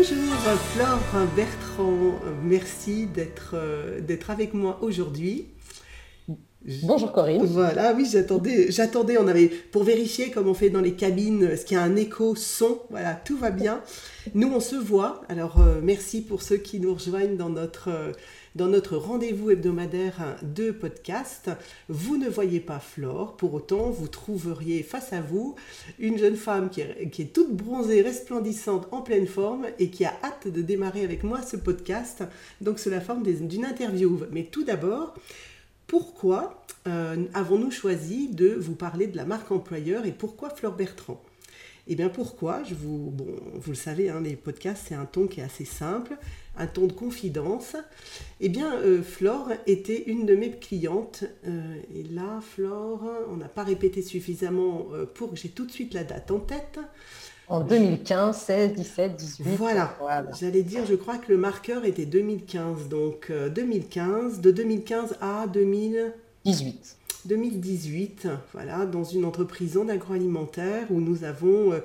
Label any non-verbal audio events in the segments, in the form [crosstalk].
Bonjour Flore Bertrand, merci d'être d'être avec moi aujourd'hui. Bonjour Corinne. Voilà, oui, j'attendais, j'attendais, on avait pour vérifier comme on fait dans les cabines, est-ce qu'il y a un écho son, voilà, tout va bien. Nous, on se voit. Alors, euh, merci pour ceux qui nous rejoignent dans notre euh, dans notre rendez-vous hebdomadaire de podcast. Vous ne voyez pas Flore, pour autant, vous trouveriez face à vous une jeune femme qui est, toute bronzée, resplendissante, en pleine forme et qui a hâte de démarrer avec moi ce podcast. Donc, c'est la forme d'une interview. Mais tout d'abord, pourquoi euh, avons-nous choisi de vous parler de la marque employeur et pourquoi Fleur Bertrand? Eh bien pourquoi je vous, bon, vous le savez, hein, les podcasts, c'est un ton qui est assez simple, un ton de confidence. Eh bien, euh, Flore était une de mes clientes. Euh, et là, Flore, on n'a pas répété suffisamment pour que j'ai tout de suite la date en tête. En 2015, 16, 17, 18. Voilà. J'allais dire, je crois que le marqueur était 2015. Donc 2015, euh, de 2015 à 2018. 2018, voilà, dans une entreprise en agroalimentaire où nous avons euh,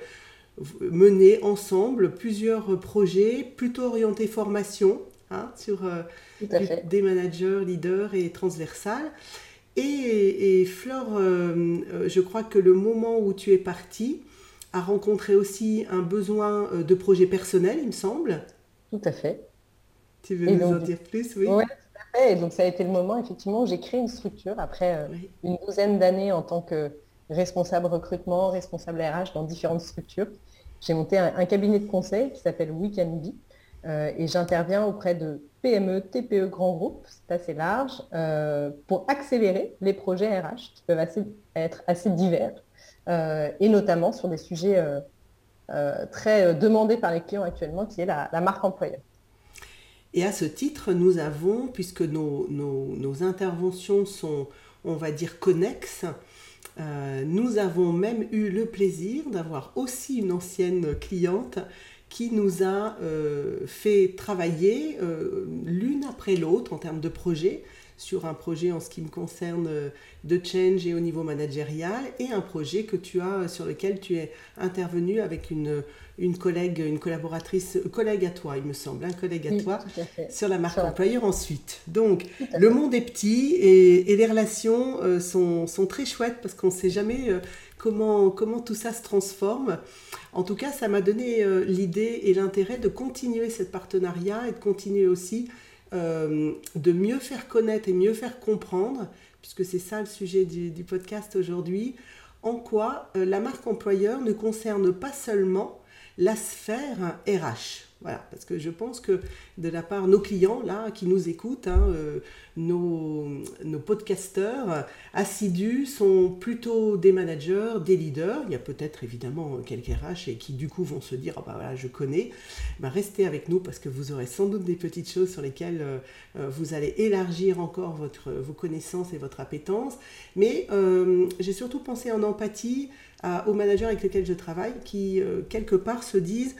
mené ensemble plusieurs projets plutôt orientés formation hein, sur euh, des managers, leaders et transversales. Et, et Flore, je crois que le moment où tu es partie, a rencontré aussi un besoin euh, de projet personnel, il me semble. Tout à fait. Tu veux nous en dire plus, oui fait. Et donc ça a été le moment, effectivement, où j'ai créé une structure après euh, une douzaine d'années en tant que responsable recrutement, responsable RH dans différentes structures. J'ai monté un, cabinet de conseil qui s'appelle Weekend euh, et j'interviens auprès de PME, TPE, grands groupes, c'est assez large, pour accélérer les projets RH qui peuvent être assez divers euh, et notamment sur des sujets euh, euh, très demandés par les clients actuellement, qui est la, marque employeur. Et à ce titre, nous avons, puisque nos, interventions sont, on va dire, connexes, nous avons même eu le plaisir d'avoir aussi une ancienne cliente qui nous a fait travailler l'une après l'autre en termes de projet sur un projet en ce qui me concerne euh, de change et au niveau managérial et un projet que tu as euh, sur lequel tu es intervenu avec une, une collègue, une collaboratrice, euh, collègue à toi, il me semble, un collègue à toi, sur la marque employeur ensuite. Donc, le monde est petit et, les relations sont, sont, très chouettes parce qu'on ne sait jamais comment, comment tout ça se transforme. En tout cas, ça m'a donné l'idée et l'intérêt de continuer ce partenariat et de continuer aussi euh, de mieux faire connaître et mieux faire comprendre, puisque c'est ça le sujet du, podcast aujourd'hui, en quoi euh, la marque employeur ne concerne pas seulement la sphère RH. Voilà, parce que je pense que de la part nos clients, là, qui nous écoutent, hein, euh, nos, nos podcasteurs assidus sont plutôt des managers, des leaders. Il y a peut-être évidemment quelques RH et qui du coup vont se dire, ah bah voilà, je connais. Bah, restez avec nous parce que vous aurez sans doute des petites choses sur lesquelles euh, euh, vous allez élargir encore votre, vos connaissances et votre appétence. Mais j'ai surtout pensé en empathie aux managers avec lesquels je travaille qui, quelque part, se disent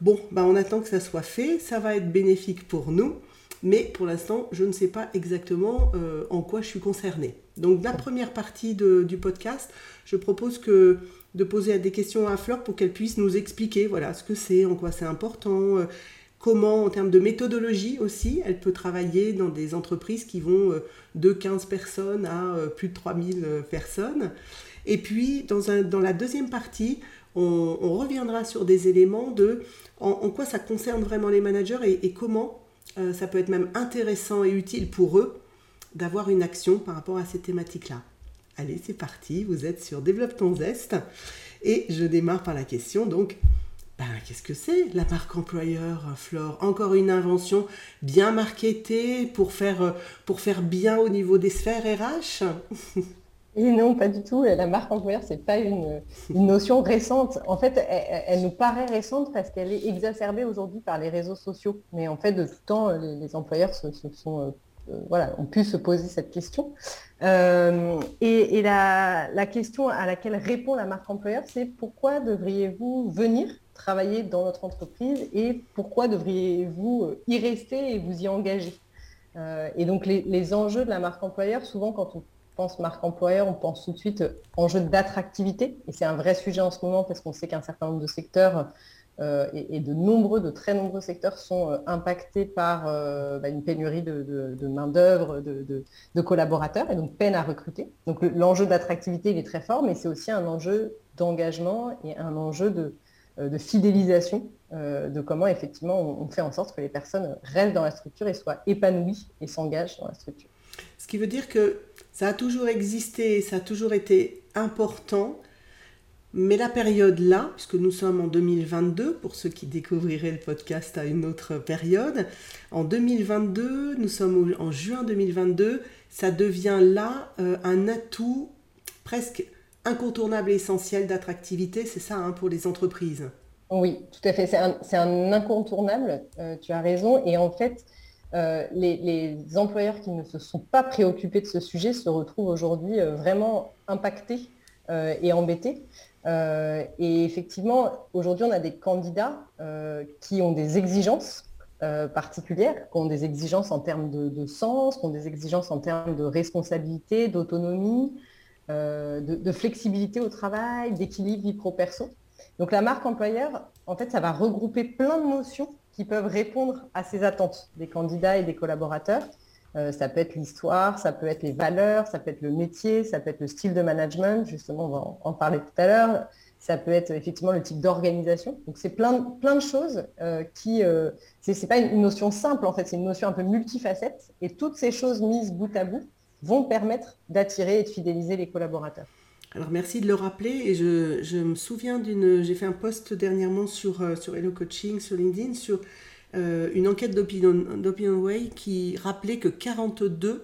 Bon, bah, on attend que ça soit fait, ça va être bénéfique pour nous, mais pour l'instant, je ne sais pas exactement euh, en quoi je suis concernée. Donc, la première partie du podcast, je propose que de poser des questions à Fleur pour qu'elle puisse nous expliquer voilà, ce que c'est, en quoi c'est important, euh, comment, en termes de méthodologie aussi, elle peut travailler dans des entreprises qui vont euh, de 15 personnes à plus de 3000 personnes. Et puis, dans, la deuxième partie, on, reviendra sur des éléments de en, quoi ça concerne vraiment les managers et, comment euh, ça peut être même intéressant et utile pour eux d'avoir une action par rapport à ces thématiques-là. Allez, c'est parti, vous êtes sur Développe ton zeste et je démarre par la question donc ben, qu'est-ce que c'est la marque employeur, Flore? Encore une invention bien marketée pour faire, pour faire bien au niveau des sphères RH [laughs] Et non, pas du tout. La marque employeur, ce n'est pas une, notion récente. En fait, elle, nous paraît récente parce qu'elle est exacerbée aujourd'hui par les réseaux sociaux. Mais en fait, de tout temps, les, employeurs euh, euh, ont pu se poser cette question. Euh, et, la, question à laquelle répond la marque employeur, c'est pourquoi devriez-vous venir travailler dans notre entreprise et pourquoi devriez-vous y rester et vous y engager? Et donc les, enjeux de la marque employeur, souvent quand on pense marque employeur, on pense tout de suite enjeu d'attractivité. Et c'est un vrai sujet en ce moment parce qu'on sait qu'un certain nombre de secteurs et, de nombreux, de très nombreux secteurs sont impactés par bah, une pénurie de, main-d'œuvre, de, collaborateurs, et donc peine à recruter. Donc l'enjeu d'attractivité, il est très fort, mais c'est aussi un enjeu d'engagement et un enjeu de, fidélisation, de comment effectivement on, fait en sorte que les personnes restent dans la structure et soient épanouies et s'engagent dans la structure. Ce qui veut dire que ça a toujours existé, ça a toujours été important, mais la période là, puisque nous sommes en 2022, pour ceux qui découvriraient le podcast à une autre période, en 2022, nous sommes en juin 2022, ça devient là euh, un atout presque incontournable et essentiel d'attractivité, c'est ça hein, pour les entreprises. Oui, tout à fait, c'est un, incontournable, euh, tu as raison, et en fait, euh, les, employeurs qui ne se sont pas préoccupés de ce sujet se retrouvent aujourd'hui euh, vraiment impactés euh, et embêtés. et effectivement, aujourd'hui, on a des candidats qui ont des exigences particulières, qui ont des exigences en termes de, sens, qui ont des exigences en termes de responsabilité, d'autonomie, de, de, flexibilité au travail, d'équilibre vie pro-perso. Donc la marque employeur, en fait, ça va regrouper plein de notions qui peuvent répondre à ces attentes des candidats et des collaborateurs. Euh, ça peut être l'histoire, ça peut être les valeurs, ça peut être le métier, ça peut être le style de management, justement, on va en, parler tout à l'heure. Ça peut être effectivement le type d'organisation. Donc c'est plein, plein de choses euh, qui, euh, ce n'est pas une notion simple en fait, c'est une notion un peu multifacette. Et toutes ces choses mises bout à bout vont permettre d'attirer et de fidéliser les collaborateurs. Alors merci de le rappeler et je, me souviens d'une, j'ai fait un post dernièrement sur, euh, sur Hello Coaching, sur LinkedIn, sur euh, une enquête d'Opinion Way qui rappelait que 42%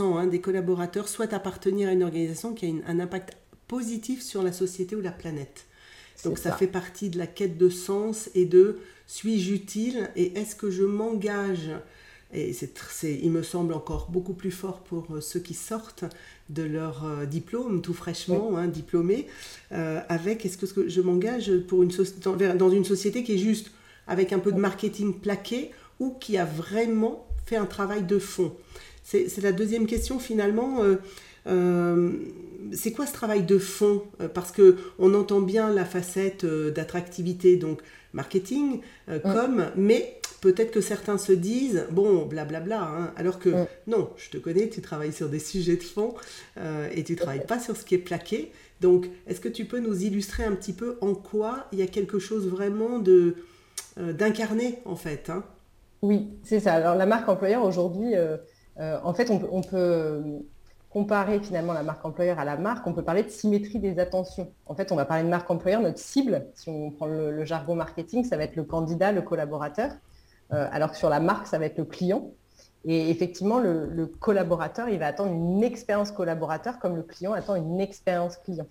hein, des collaborateurs souhaitent appartenir à une organisation qui a un impact positif sur la société ou la planète. Donc ça. fait partie de la quête de sens et de suis-je utile et est-ce que je m'engage et c'est, il me semble encore beaucoup plus fort pour euh, ceux qui sortent de leur euh, diplôme, tout fraîchement hein, diplômés, euh, avec est-ce que je m'engage pour une dans, dans une société qui est juste avec un peu de marketing plaqué ou qui a vraiment fait un travail de fond? C'est, la deuxième question finalement. c'est quoi ce travail de fond? Parce que on entend bien la facette d'attractivité, donc marketing, comme, mais peut-être que certains se disent, bon, blablabla, hein, alors que non, je te connais, tu travailles sur des sujets de fond euh, et tu ne travailles pas sur ce qui est plaqué. Donc, est-ce que tu peux nous illustrer un petit peu en quoi il y a quelque chose vraiment de euh, d'incarné, en fait hein? Oui, c'est ça. Alors, la marque employeur, aujourd'hui, euh, en fait, on peut, comparer finalement la marque employeur à la marque, on peut parler de symétrie des attentions. En fait, on va parler de marque employeur, notre cible, si on prend le jargon marketing, ça va être le candidat, le collaborateur. Euh, alors que sur la marque, ça va être le client. Et effectivement, le, collaborateur, il va attendre une expérience collaborateur comme le client attend une expérience client.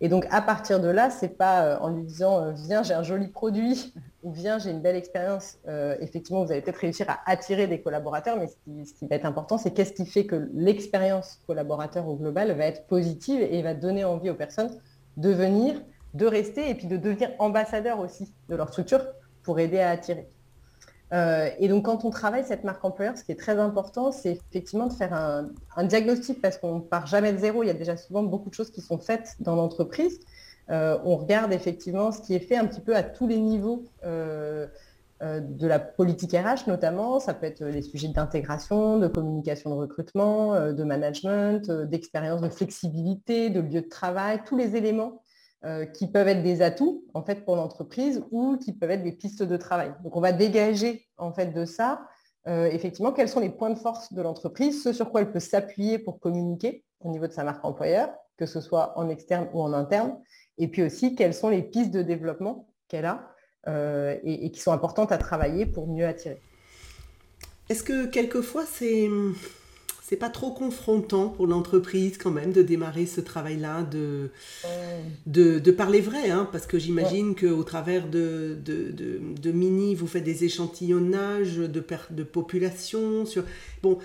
Et donc, à partir de là, c'est pas euh, en lui disant euh, viens, j'ai un joli produit ou viens, j'ai une belle expérience. effectivement, vous allez peut-être réussir à attirer des collaborateurs, mais ce qui, va être important, c'est qu'est-ce qui fait que l'expérience collaborateur au global va être positive et va donner envie aux personnes de venir, de rester et puis de devenir ambassadeurs aussi de leur structure pour aider à attirer. Euh, et donc, quand on travaille cette marque employeur, ce qui est très important, c'est effectivement de faire un, diagnostic parce qu'on ne part jamais de zéro. Il y a déjà souvent beaucoup de choses qui sont faites dans l'entreprise. Euh, on regarde effectivement ce qui est fait un petit peu à tous les niveaux euh, de la politique RH notamment. Ça peut être les sujets d'intégration, de communication de recrutement, de management, d'expérience de flexibilité, de lieu de travail, tous les éléments euh, qui peuvent être des atouts en fait pour l'entreprise ou qui peuvent être des pistes de travail. Donc on va dégager en fait de ça euh, effectivement quels sont les points de force de l'entreprise, ce sur quoi elle peut s'appuyer pour communiquer au niveau de sa marque employeur, que ce soit en externe ou en interne, et puis aussi quelles sont les pistes de développement qu'elle a euh, et, qui sont importantes à travailler pour mieux attirer. Est-ce que quelquefois c'est c'est pas trop confrontant pour l'entreprise quand même de démarrer ce travail-là, de, de, parler vrai, hein, parce que j'imagine qu'au travers de, de, Mini, vous faites des échantillonnages de, de population, sur, bon,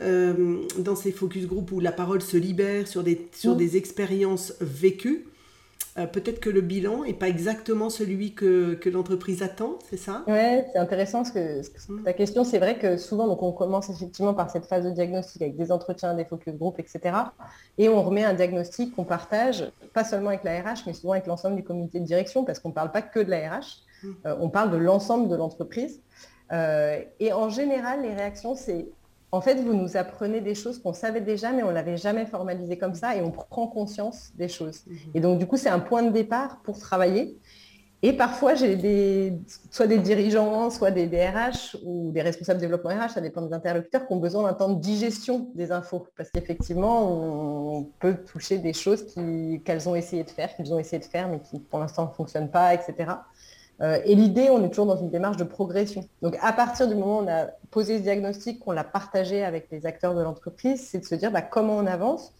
euh, dans ces focus group où la parole se libère sur des, sur des expériences vécues. Euh, peut-être que le bilan n'est pas exactement celui que, l'entreprise attend, c'est ça? Oui, c'est intéressant ce que, hmm. ta question. C'est vrai que souvent, donc, on commence effectivement par cette phase de diagnostic avec des entretiens, des focus group, etc. Et on remet un diagnostic qu'on partage, pas seulement avec la RH, mais souvent avec l'ensemble du comité de direction, parce qu'on ne parle pas que de la RH. on parle de l'ensemble de l'entreprise. et en général, les réactions, c'est en fait, vous nous apprenez des choses qu'on savait déjà, mais on ne l'avait jamais formalisé comme ça, et on prend conscience des choses. Mhm. Et donc, du coup, c'est un point de départ pour travailler. Et parfois, j'ai des, soit des dirigeants, soit des DRH ou des responsables de développement RH, ça dépend des interlocuteurs, qui ont besoin d'un temps de digestion des infos. Parce qu'effectivement, on peut toucher des choses qu'elles ont essayé de faire, qu'ils ont essayé de faire, mais qui pour l'instant ne fonctionnent pas, etc. Euh, et l'idée, on est toujours dans une démarche de progression. Donc à partir du moment où on a posé ce diagnostic, qu'on l'a partagé avec les acteurs de l'entreprise, c'est de se dire bah, comment on avance?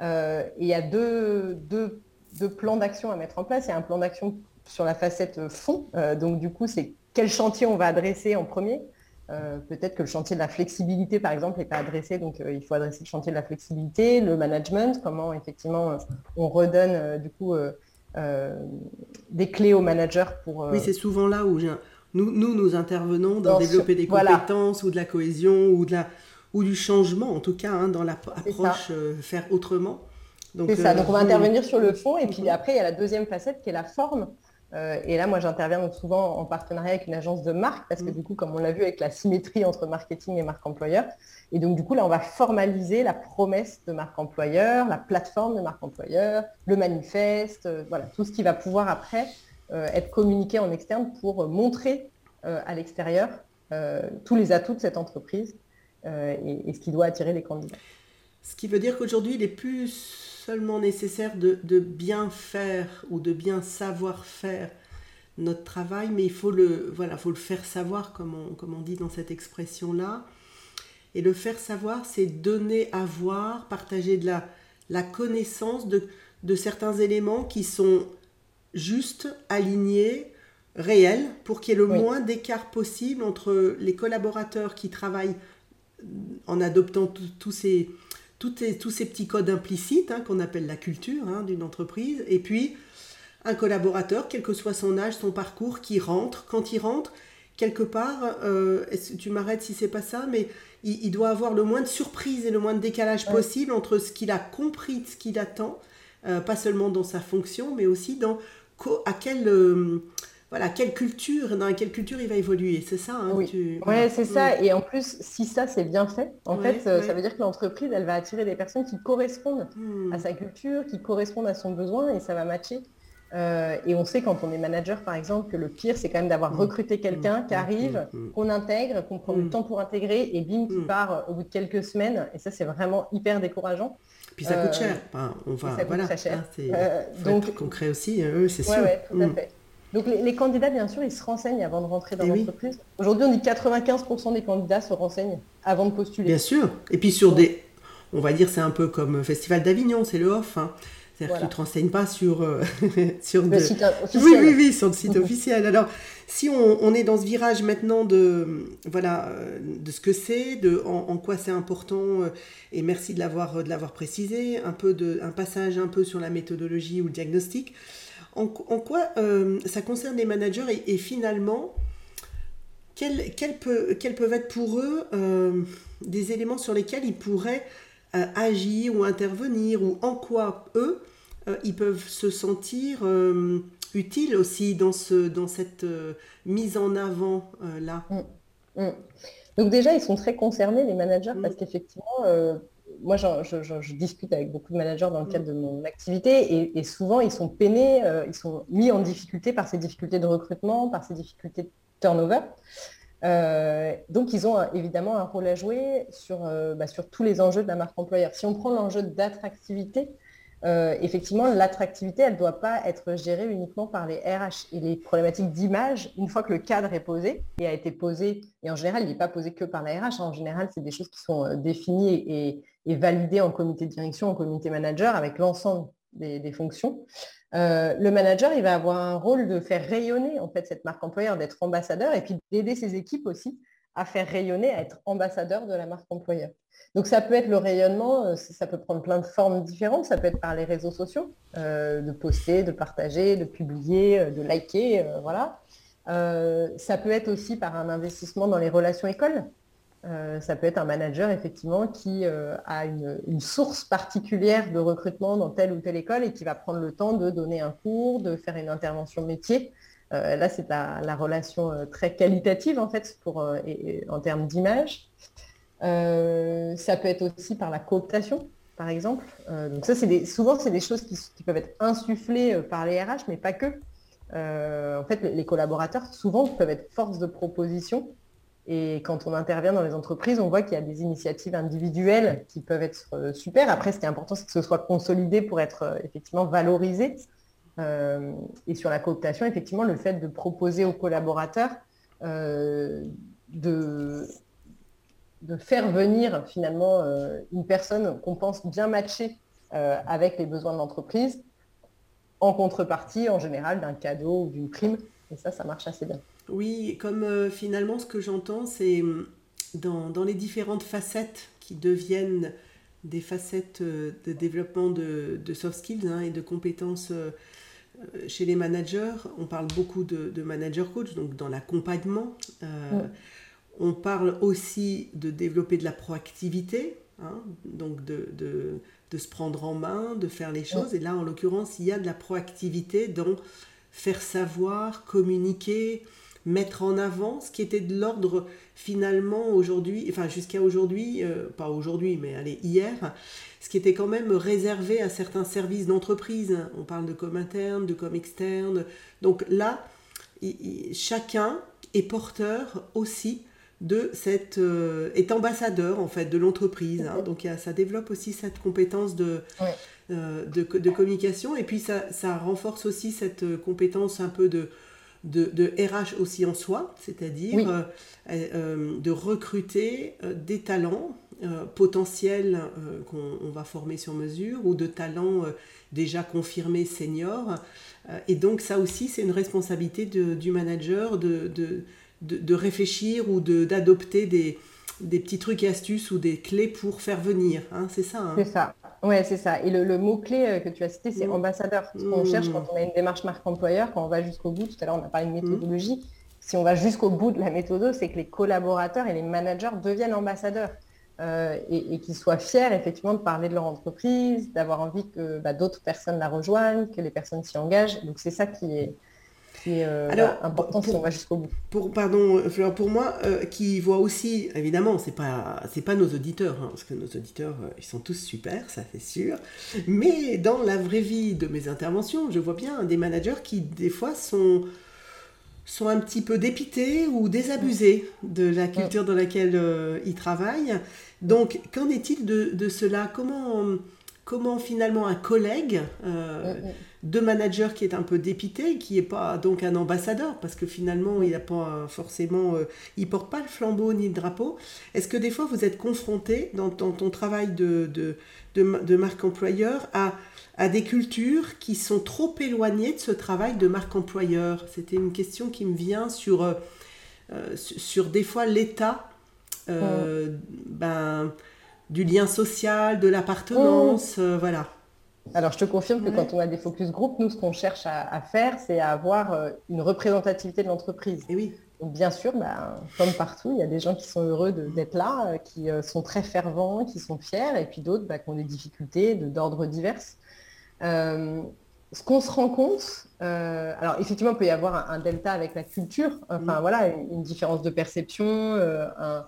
Euh, et il y a deux, plans d'action à mettre en place. Il y a un plan d'action sur la facette fond. Euh, donc du coup, c'est quel chantier on va adresser en premier? Peut-être que le chantier de la flexibilité, par exemple, n'est pas adressé, donc il faut adresser le chantier de la flexibilité, le management, comment effectivement on redonne du coup des clés aux managers pour... Oui, euh, c'est souvent là où nous, nous, nous intervenons dans, développer des compétences ou de la cohésion ou, de la, ou du changement, en tout cas, hein, dans l'approche euh, faire autrement. C'est ça, donc on va intervenir sur le fond et puis après il y a la deuxième facette qui est la forme. Euh, et là, moi, j'interviens souvent en partenariat avec une agence de marque, parce que mm. du coup, comme on l'a vu avec la symétrie entre marketing et marque employeur, et donc du coup, là, on va formaliser la promesse de marque employeur, la plateforme de marque employeur, le manifeste, euh, voilà, tout ce qui va pouvoir après euh, être communiqué en externe pour montrer à l'extérieur tous les atouts de cette entreprise et, ce qui doit attirer les candidats. Ce qui veut dire qu'aujourd'hui, il est plus seulement nécessaire de, bien faire ou de bien savoir faire notre travail, mais il faut le, voilà, faut le faire savoir, comme on, comme on dit dans cette expression-là. Et le faire savoir, c'est donner à voir, partager de la, la connaissance de, de certains éléments qui sont justes, alignés, réels, pour qu'il y ait le moins d'écart possible entre les collaborateurs qui travaillent en adoptant tous ces tous ces petits codes implicites hein, qu'on appelle la culture hein, d'une entreprise, et puis un collaborateur, quel que soit son âge, son parcours, qui rentre. Quand il rentre, quelque part, euh, tu m'arrêtes si c'est pas ça, mais il, doit avoir le moins de surprise et le moins de décalage possible entre ce qu'il a compris, ce qu'il attend, euh, pas seulement dans sa fonction, mais aussi dans à quel euh, voilà, quelle culture, dans quelle culture il va évoluer, c'est ça hein, Oui, c'est ça. Et en plus, si ça c'est bien fait, en fait, euh, ça veut dire que l'entreprise, elle va attirer des personnes qui correspondent à hmm. sa culture, qui correspondent à son besoin, et ça va matcher. Euh, et on sait quand on est manager, par exemple, que le pire, c'est quand même d'avoir hmm. recruté quelqu'un qui hmm. arrive, qu'on intègre, qu'on prend du temps pour intégrer, et bim, qui part au bout de quelques semaines. Et ça, c'est vraiment hyper décourageant. Puis ça coûte cher. on va, ça voilà, cher. Hein, donc concret aussi, hein, c'est sûr. tout à fait. Donc les, candidats, bien sûr, ils se renseignent avant de rentrer dans eh l'entreprise. Aujourd'hui, on dit 95% des candidats se renseignent avant de postuler. Bien sûr. Et puis sur des, on va dire, c'est un peu comme Festival d'Avignon, c'est le off. Hein. C'est-à-dire que tu ne te renseignes pas sur, euh, [laughs] sur le site [laughs] officiel. Oui, oui, oui, sur le site [laughs] officiel. Alors, si on, est dans ce virage maintenant de, voilà, euh, de ce que c'est, de en, quoi c'est important, euh, et merci de l'avoir, de l'avoir précisé, un, peu de, un passage un peu sur la méthodologie ou le diagnostic en, quoi euh, ça concerne les managers et, finalement, quels, peuvent être pour eux euh, des éléments sur lesquels ils pourraient euh, agir ou intervenir ou en quoi eux, ils peuvent se sentir utiles aussi dans, ce, dans cette mise en avant là? Mmh. Mmh. Donc déjà, ils sont très concernés, les managers, mmh. parce qu'effectivement, moi, je, discute avec beaucoup de managers dans le cadre de mon activité et, souvent, ils sont peinés, euh, ils sont mis en difficulté par ces difficultés de recrutement, par ces difficultés de turnover. Euh, donc, ils ont évidemment un rôle à jouer sur, euh, bah, sur tous les enjeux de la marque employeur. Si on prend l'enjeu d'attractivité, effectivement, l'attractivité, elle ne doit pas être gérée uniquement par les RH. Et les problématiques d'image, une fois que le cadre est posé et a été posé, et en général, il n'est pas posé que par la RH, en général, c'est des choses qui sont définies et, et validé en comité de direction, en comité manager, avec l'ensemble des, fonctions. Euh, le manager, il va avoir un rôle de faire rayonner en fait cette marque employeur, d'être ambassadeur, et puis d'aider ses équipes aussi à faire rayonner, à être ambassadeur de la marque employeur. Donc ça peut être le rayonnement, euh, ça peut prendre plein de formes différentes, ça peut être par les réseaux sociaux, euh, de poster, de partager, de publier, de liker, voilà. ça peut être aussi par un investissement dans les relations écoles. Euh, ça peut être un manager effectivement qui euh, a une, source particulière de recrutement dans telle ou telle école et qui va prendre le temps de donner un cours, de faire une intervention métier là, c'est la, relation très qualitative en fait pour, en termes d'image. ça peut être aussi par la cooptation, par exemple. donc ça, souvent, c'est des choses qui, peuvent être insufflées par les RH, mais pas que. en fait, les collaborateurs, souvent, peuvent être force de proposition et quand on intervient dans les entreprises, on voit qu'il y a des initiatives individuelles qui peuvent être euh, super. Après, ce qui est important, c'est que ce soit consolidé pour être euh, effectivement valorisé. Euh, et sur la cooptation, effectivement, le fait de proposer aux collaborateurs de, de faire venir finalement une personne qu'on pense bien matcher avec les besoins de l'entreprise, en contrepartie, en général, d'un cadeau ou d'une prime. Et ça, ça marche assez bien. Oui, comme euh, finalement ce que j'entends, c'est hum, dans, les différentes facettes qui deviennent des facettes euh, de développement de, soft skills hein, et de compétences euh, chez les managers. On parle beaucoup de, manager coach, donc dans l'accompagnement. On parle aussi de développer de la proactivité, hein, donc de, de, se prendre en main, de faire les choses. Et là, en l'occurrence, il y a de la proactivité dans faire savoir, communiquer, mettre en avant ce qui était de l'ordre finalement aujourd'hui, enfin jusqu'à aujourd'hui, euh, pas aujourd'hui, mais allez, hier, ce qui était quand même réservé à certains services d'entreprise. On parle de com interne, de com externe. Donc là, chacun est porteur aussi de cette euh, est ambassadeur en fait de l'entreprise hein. donc ça développe aussi cette compétence de, euh, de, de, communication et puis ça, ça renforce aussi cette compétence un peu de de, RH aussi en soi, c'est-à-dire euh, euh, de recruter euh, des talents potentiels qu'on va former sur mesure ou de talents déjà confirmés seniors. et donc ça aussi, c'est une responsabilité du manager de, de, réfléchir ou d'adopter des, des petits trucs et astuces ou des clés pour faire venir. Hein, c'est ça. Hein. C'est ça. Oui, c'est ça. Et le, mot-clé euh, que tu as cité, c'est mm. ambassadeur. Ce qu'on cherche mm. quand on a une démarche marque employeur, quand on va jusqu'au bout, tout à l'heure on a parlé de mm. méthodologie, si on va jusqu'au bout de la méthode, c'est que les collaborateurs et les managers deviennent ambassadeurs. Euh, et, qu'ils soient fiers effectivement de parler de leur entreprise, d'avoir envie que bah, d'autres personnes la rejoignent, que les personnes s'y engagent. Donc c'est ça qui est, qui euh, Alors, important si on va jusqu'au bout. Pour, pardon, Fleur, pour moi, euh, qui voit aussi, évidemment, c'est pas, c'est pas nos auditeurs, hein, parce que nos auditeurs, euh, ils sont tous super, ça c'est sûr. Mais dans la vraie vie de mes interventions, je vois bien des managers qui, des fois, sont sont un petit peu dépités ou désabusés de la culture dans laquelle ils travaillent. Donc, qu'en est-il de, de, cela? Comment comment finalement un collègue de manager qui est un peu dépité, qui n'est pas donc un ambassadeur, parce que finalement, il n'a pas forcément, euh, il porte pas le flambeau ni le drapeau. Est-ce que des fois, vous êtes confronté dans, ton travail de, de, de, marque employeur à, à des cultures qui sont trop éloignées de ce travail de marque employeur? C'était une question qui me vient sur, euh, euh, sur des fois l'état ben, du lien social, de l'appartenance, voilà. Alors, je te confirme que quand on a des focus group, nous, ce qu'on cherche à, faire, c'est à avoir euh, une représentativité de l'entreprise. Et oui. Donc, bien sûr, bah, comme partout, il y a des gens qui sont heureux d'être là, euh, qui euh, sont très fervents, qui sont fiers, et puis d'autres bah, qui ont des difficultés d'ordre divers. ce qu'on se rend compte, alors effectivement, il peut y avoir un, delta avec la culture, enfin mm. voilà, une, différence de perception, un,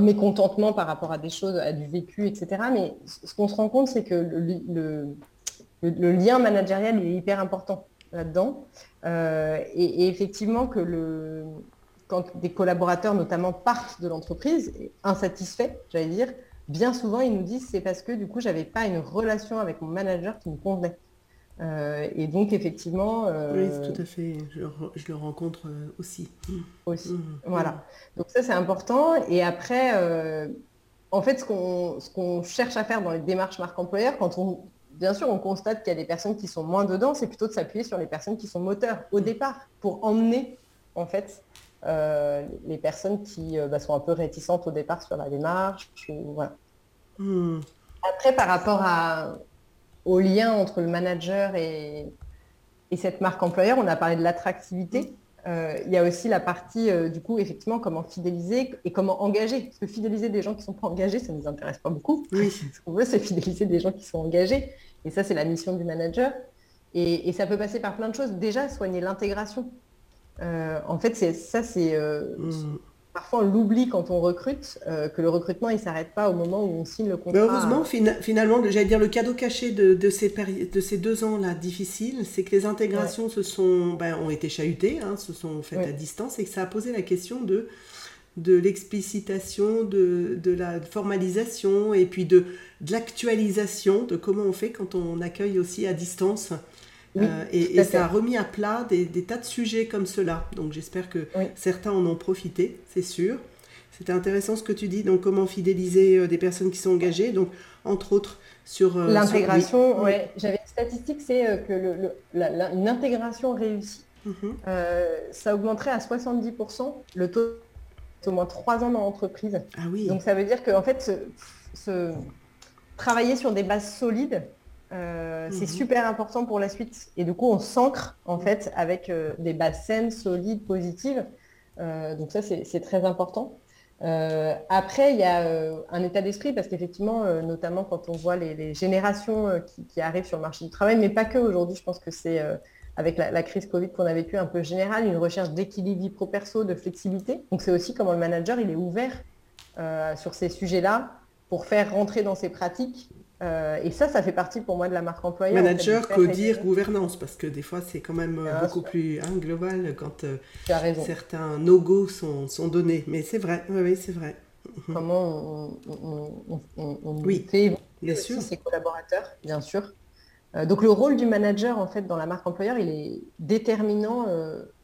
mécontentement par rapport à des choses, à du vécu, etc. Mais ce qu'on se rend compte, c'est que le, lien managériel est hyper important là-dedans. Euh, et, effectivement, que quand des collaborateurs notamment partent de l'entreprise, insatisfaits, j'allais dire, bien souvent ils nous disent c'est parce que du coup j'avais pas une relation avec mon manager qui me convenait. Euh, et donc effectivement. Euh, oui, tout à fait. Je, le rencontre aussi. Aussi. Mmh. Voilà. Donc ça c'est important. Et après, en fait, ce qu'on, ce qu'on cherche à faire dans les démarches marque employeur, quand on bien sûr, on constate qu'il y a des personnes qui sont moins dedans, c'est plutôt de s'appuyer sur les personnes qui sont moteurs au mm. départ pour emmener en fait euh, les personnes qui euh, bah, sont un peu réticentes au départ sur la démarche. Mm. Après, par rapport au lien entre le manager et, et, cette marque employeur, on a parlé de l'attractivité. Euh, il y a aussi la partie, euh, du coup, effectivement, comment fidéliser et comment engager. Parce que fidéliser des gens qui ne sont pas engagés, ça ne nous intéresse pas beaucoup. Oui. [laughs] Ce qu'on veut, c'est fidéliser des gens qui sont engagés. Et ça, c'est la mission du manager. Et, ça peut passer par plein de choses. Déjà, soigner l'intégration. en fait, ça, c'est mmh parfois on l'oublie quand on recrute, euh, que le recrutement il s'arrête pas au moment où on signe le contrat. heureusement, finalement, j'allais dire le cadeau caché de, ces, de ces deux ans là difficiles, c'est que les intégrations se sont, ben, ont été chahutées, hein, se sont faites à distance et que ça a posé la question de de l'explicitation, de, de, la formalisation et puis de, de l'actualisation de comment on fait quand on accueille aussi à distance euh, et, ça a remis à plat des, tas de sujets comme cela. Donc j'espère que certains en ont profité, c'est sûr. C'était intéressant ce que tu dis, donc comment fidéliser euh, des personnes qui sont engagées, donc entre autres sur... Euh, L'intégration, oui. J'avais une statistique, c'est que le, une intégration réussie, mhm. ça augmenterait à 70% le taux au moins 3 ans dans l'entreprise. Ah oui. Donc ça veut dire qu'en fait, ce, travailler sur des bases solides, euh, c'est mhm. super important pour la suite. Et du coup, on s'ancre en fait avec euh, des bases saines, solides, positives. Euh, donc ça, c'est très important. après, il y a un état d'esprit parce qu'effectivement, notamment quand on voit les, générations qui, arrivent sur le marché du travail, mais pas que aujourd'hui, je pense que c'est avec la, crise Covid qu'on a vécue un peu générale, une recherche d'équilibre vie pro-perso, de flexibilité. Donc c'est aussi comment le manager, il est ouvert sur ces sujets-là pour faire rentrer dans ses pratiques euh, et ça, ça fait partie pour moi de la marque employeur. Manager, codir, gouvernance, parce que des fois, c'est quand même euh, beaucoup plus hein, global quand euh, certains no-go sont, sont, donnés. Mais c'est vrai, oui, c'est vrai. Mhm. Comment on, on, oui, fait bien sûr. ses collaborateurs, bien sûr. donc le rôle du manager, en fait, dans la marque employeur, il est déterminant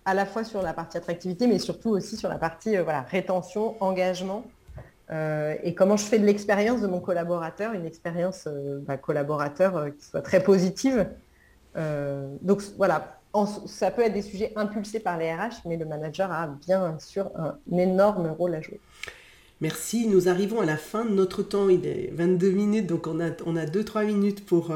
à la fois sur la partie attractivité, mais surtout aussi sur la partie voilà, rétention, engagement euh, et comment je fais de l'expérience de mon collaborateur, une expérience euh, bah, collaborateur euh, qui soit très positive. donc voilà, ça peut être des sujets impulsés par les RH, mais le manager a bien sûr un, énorme rôle à jouer. Merci, nous arrivons à la fin de notre temps, il est 22 minutes, donc on a, on a 2-3 minutes pour,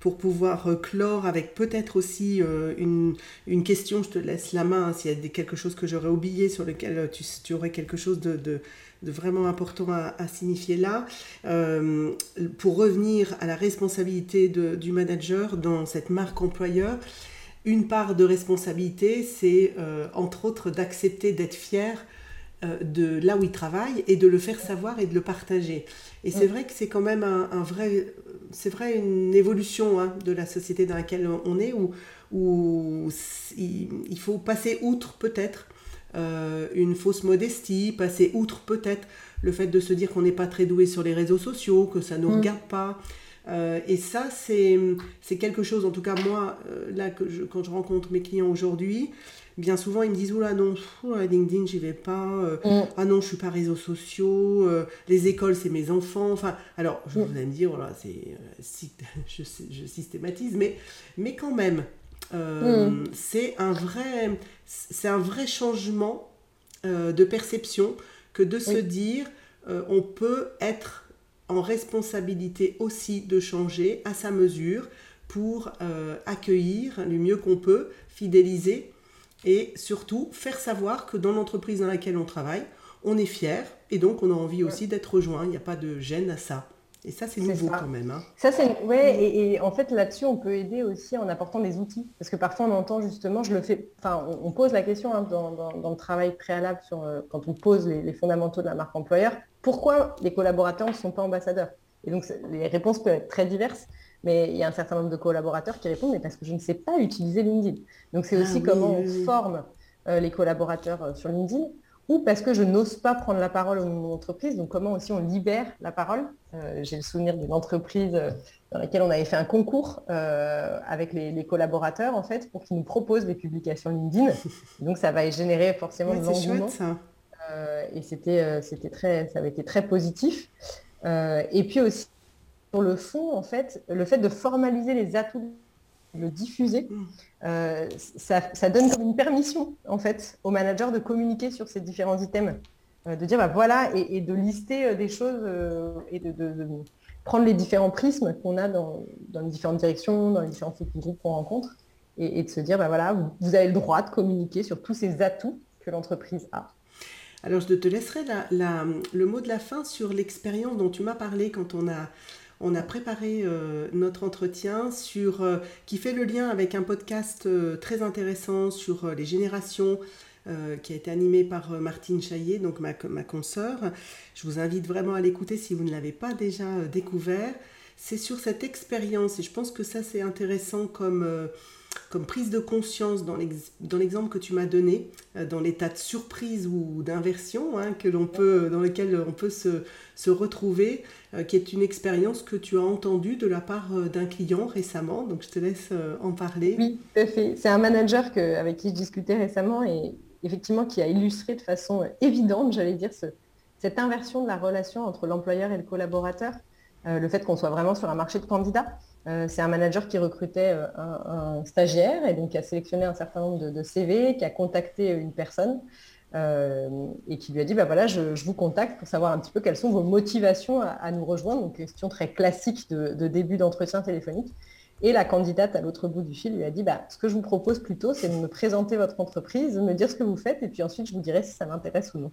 pour pouvoir clore avec peut-être aussi une, une, question, je te laisse la main, hein, s'il y a quelque chose que j'aurais oublié sur lequel tu, tu aurais quelque chose de de vraiment important à, signifier là. Euh, pour revenir à la responsabilité du manager dans cette marque employeur, une part de responsabilité, c'est euh, entre autres d'accepter d'être fier euh, de là où il travaille et de le faire savoir et de le partager. Et c'est vrai que c'est quand même un, vrai, c'est vrai une évolution hein, de la société dans laquelle on est où, où il faut passer outre peut-être euh, une fausse modestie, passer outre peut-être le fait de se dire qu'on n'est pas très doué sur les réseaux sociaux, que ça ne nous mm. regarde pas. Euh, et ça, c'est quelque chose, en tout cas moi, euh, là, que je, quand je rencontre mes clients aujourd'hui, bien souvent ils me disent, oula non, LinkedIn, j'y vais pas, mm. ah non, je suis pas réseaux sociaux, les écoles, c'est mes enfants. Enfin, alors, je mm. vous allez me dire, voilà, c'est, [laughs] je, je, systématise, mais, mais quand même, euh, c'est un vrai, un vrai changement euh, de perception que de se dire euh, on peut être en responsabilité aussi de changer à sa mesure pour accueillir le mieux qu'on peut, fidéliser et surtout faire savoir que dans l'entreprise dans laquelle on travaille, on est fier et donc on a envie aussi d'être rejoint. Il n'y a pas de gêne à ça. Et ça, c'est nouveau quand même. Hein. Ça, c'est ouais, et, en fait là-dessus, on peut aider aussi en apportant des outils, parce que parfois on entend justement, je le fais, enfin, on, pose la question hein, dans, le travail préalable sur euh, quand on pose les, fondamentaux de la marque employeur, pourquoi les collaborateurs ne sont pas ambassadeurs? Et donc les réponses peuvent être très diverses, mais il y a un certain nombre de collaborateurs qui répondent, mais parce que je ne sais pas utiliser LinkedIn. Donc c'est ah aussi comment on forme euh, les collaborateurs euh, sur LinkedIn ou parce que je n'ose pas prendre la parole au mon entreprise. Donc comment aussi on libère la parole? Euh, j'ai le souvenir d'une entreprise euh, dans laquelle on avait fait un concours euh, avec les, collaborateurs en fait pour qu'ils nous proposent des publications LinkedIn. [laughs] Donc ça va générer forcément de l'engouement. et c'était c'était très ça avait été très positif. et puis aussi sur le fond en fait le fait de formaliser les atouts le diffuser, mm. euh, ça, donne comme une permission en fait au manager de communiquer sur ces différents items, euh, de dire bah, voilà et, de lister euh, des choses et de, prendre les différents prismes qu'on a dans, les différentes directions, dans les différents groupes qu'on rencontre et, de se dire bah, voilà vous, avez le droit de communiquer sur tous ces atouts que l'entreprise a. Alors je te laisserai le mot de la fin sur l'expérience dont tu m'as parlé quand on a on a préparé notre entretien sur, qui fait le lien avec un podcast très intéressant sur les générations qui a été animé par Martine Chaillet, donc ma, ma consoeur. Je vous invite vraiment à l'écouter si vous ne l'avez pas déjà découvert. C'est sur cette expérience, et je pense que ça c'est intéressant comme comme prise de conscience dans l'exemple que tu m'as donné, euh, dans l'état de surprise ou d'inversion hein, que l'on peut, dans lequel on peut se, retrouver, euh, qui est une expérience que tu as entendue de la part euh, d'un client récemment. Donc je te laisse en parler. Oui, tout à fait. C'est un manager avec qui je discutais récemment et effectivement qui a illustré de façon évidente, j'allais dire, ce, cette inversion de la relation entre l'employeur et le collaborateur, le fait qu'on soit vraiment sur un marché de candidats. Euh, c'est un manager qui recrutait euh, un, stagiaire et donc qui a sélectionné un certain nombre de, CV, qui a contacté une personne euh, et qui lui a dit bah je, vous contacte pour savoir un petit peu quelles sont vos motivations à, nous rejoindre. Donc question très classique de, début d'entretien téléphonique. Et la candidate à l'autre bout du fil lui a dit bah, ce que je vous propose plutôt, c'est de me présenter votre entreprise, de me dire ce que vous faites, et puis ensuite je vous dirai si ça m'intéresse ou non.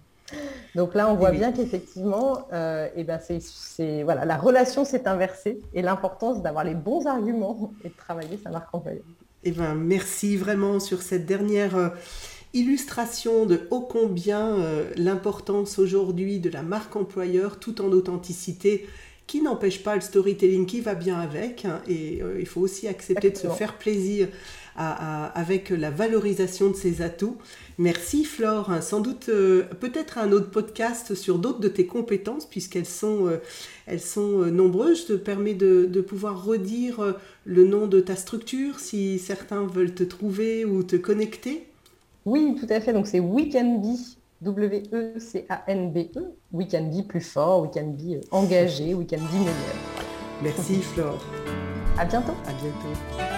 Donc là, on voit bien qu'effectivement, euh, eh ben c'est, voilà, la relation s'est inversée et l'importance d'avoir les bons arguments et de travailler sa marque employeur. Eh ben, merci vraiment sur cette dernière euh, illustration de ô combien euh, l'importance aujourd'hui de la marque employeur tout en authenticité qui n'empêche pas le storytelling qui va bien avec. Hein, et il faut aussi accepter de se faire plaisir avec la valorisation de ses atouts. Merci Flore. Sans doute euh, peut-être un autre podcast sur d'autres de tes compétences puisqu'elles sont, euh, elles sont euh, nombreuses. Je te permets de, pouvoir redire le nom de ta structure si certains veulent te trouver ou te connecter. Oui, tout à fait. Donc c'est Weekendby, W-E-C-A-N-B-E. Weekendby plus fort, Weekendby engagé, Weekendby meilleur. Merci Flore. À bientôt. À bientôt.